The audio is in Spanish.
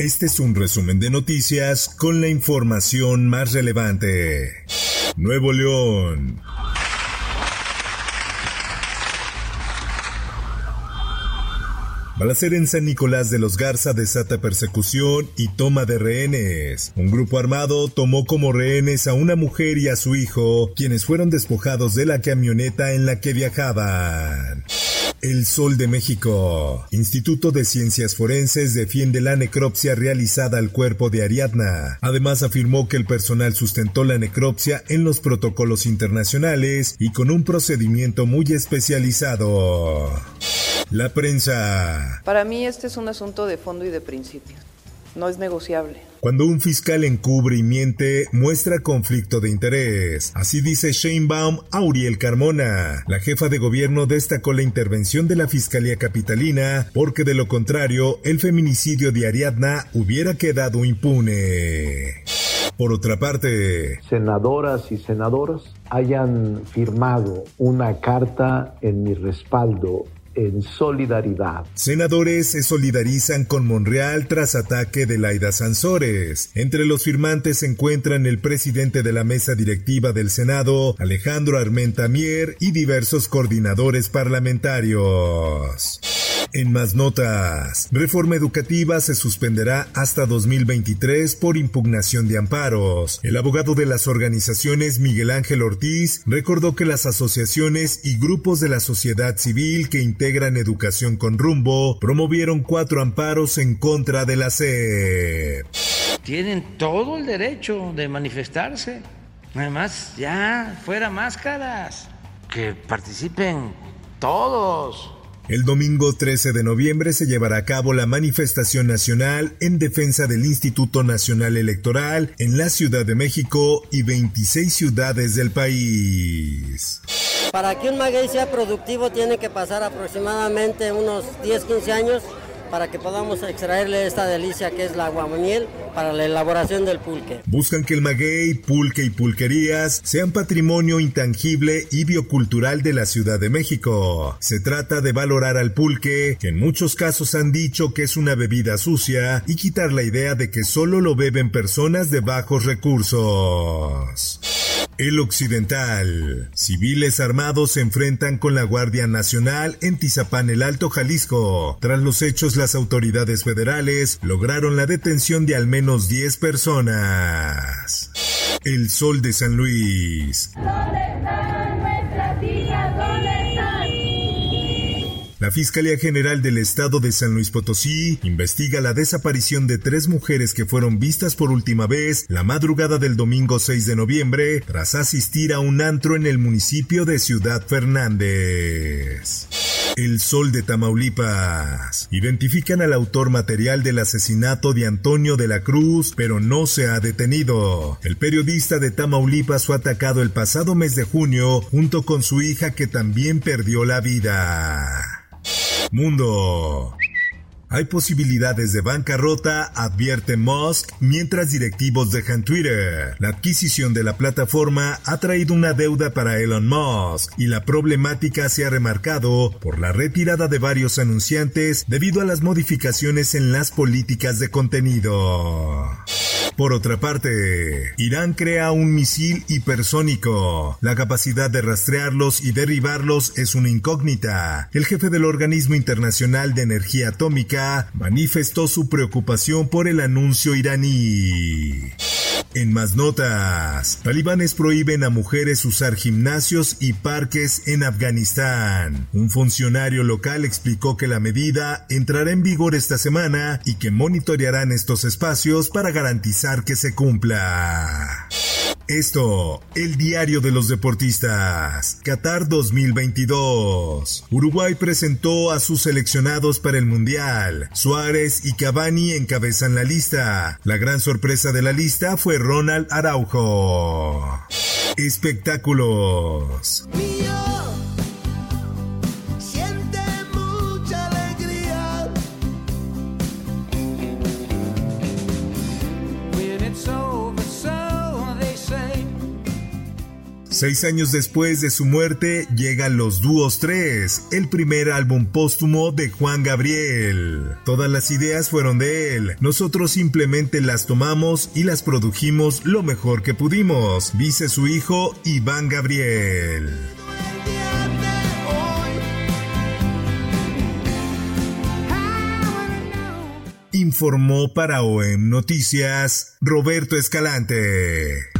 Este es un resumen de noticias con la información más relevante. Nuevo León. Balacer en San Nicolás de los Garza desata persecución y toma de rehenes. Un grupo armado tomó como rehenes a una mujer y a su hijo, quienes fueron despojados de la camioneta en la que viajaban. El Sol de México. Instituto de Ciencias Forenses defiende la necropsia realizada al cuerpo de Ariadna. Además afirmó que el personal sustentó la necropsia en los protocolos internacionales y con un procedimiento muy especializado. La prensa. Para mí este es un asunto de fondo y de principio. No es negociable. Cuando un fiscal encubre y miente, muestra conflicto de interés. Así dice Sheinbaum a Uriel Carmona. La jefa de gobierno destacó la intervención de la Fiscalía Capitalina porque de lo contrario, el feminicidio de Ariadna hubiera quedado impune. Por otra parte, senadoras y senadoras hayan firmado una carta en mi respaldo en solidaridad. Senadores se solidarizan con Monreal tras ataque de Laida Sansores. Entre los firmantes se encuentran el presidente de la mesa directiva del Senado, Alejandro Armenta Mier, y diversos coordinadores parlamentarios. En más notas, reforma educativa se suspenderá hasta 2023 por impugnación de amparos. El abogado de las organizaciones Miguel Ángel Ortiz recordó que las asociaciones y grupos de la sociedad civil que integran Educación con Rumbo promovieron cuatro amparos en contra de la SEP. Tienen todo el derecho de manifestarse. Además, ya fuera máscaras, que participen todos. El domingo 13 de noviembre se llevará a cabo la manifestación nacional en defensa del Instituto Nacional Electoral en la Ciudad de México y 26 ciudades del país. Para que un maguey sea productivo tiene que pasar aproximadamente unos 10-15 años para que podamos extraerle esta delicia que es la aguamiel para la elaboración del pulque. Buscan que el maguey, pulque y pulquerías sean patrimonio intangible y biocultural de la Ciudad de México. Se trata de valorar al pulque, que en muchos casos han dicho que es una bebida sucia, y quitar la idea de que solo lo beben personas de bajos recursos. El Occidental. Civiles armados se enfrentan con la Guardia Nacional en Tizapán el Alto, Jalisco. Tras los hechos, las autoridades federales lograron la detención de al menos 10 personas. El Sol de San Luis. La Fiscalía General del Estado de San Luis Potosí investiga la desaparición de tres mujeres que fueron vistas por última vez la madrugada del domingo 6 de noviembre tras asistir a un antro en el municipio de Ciudad Fernández. El Sol de Tamaulipas. Identifican al autor material del asesinato de Antonio de la Cruz, pero no se ha detenido. El periodista de Tamaulipas fue atacado el pasado mes de junio junto con su hija que también perdió la vida. Mundo. Hay posibilidades de bancarrota, advierte Musk, mientras directivos dejan Twitter. La adquisición de la plataforma ha traído una deuda para Elon Musk y la problemática se ha remarcado por la retirada de varios anunciantes debido a las modificaciones en las políticas de contenido. Por otra parte, Irán crea un misil hipersónico. La capacidad de rastrearlos y derribarlos es una incógnita. El jefe del Organismo Internacional de Energía Atómica manifestó su preocupación por el anuncio iraní. En más notas, talibanes prohíben a mujeres usar gimnasios y parques en Afganistán. Un funcionario local explicó que la medida entrará en vigor esta semana y que monitorearán estos espacios para garantizar que se cumpla. Esto, el diario de los deportistas. Qatar 2022. Uruguay presentó a sus seleccionados para el Mundial. Suárez y Cavani encabezan la lista. La gran sorpresa de la lista fue Ronald Araujo. Espectáculos. Seis años después de su muerte llegan los Dúos 3, el primer álbum póstumo de Juan Gabriel. Todas las ideas fueron de él, nosotros simplemente las tomamos y las produjimos lo mejor que pudimos, dice su hijo Iván Gabriel. Informó para OEM Noticias Roberto Escalante.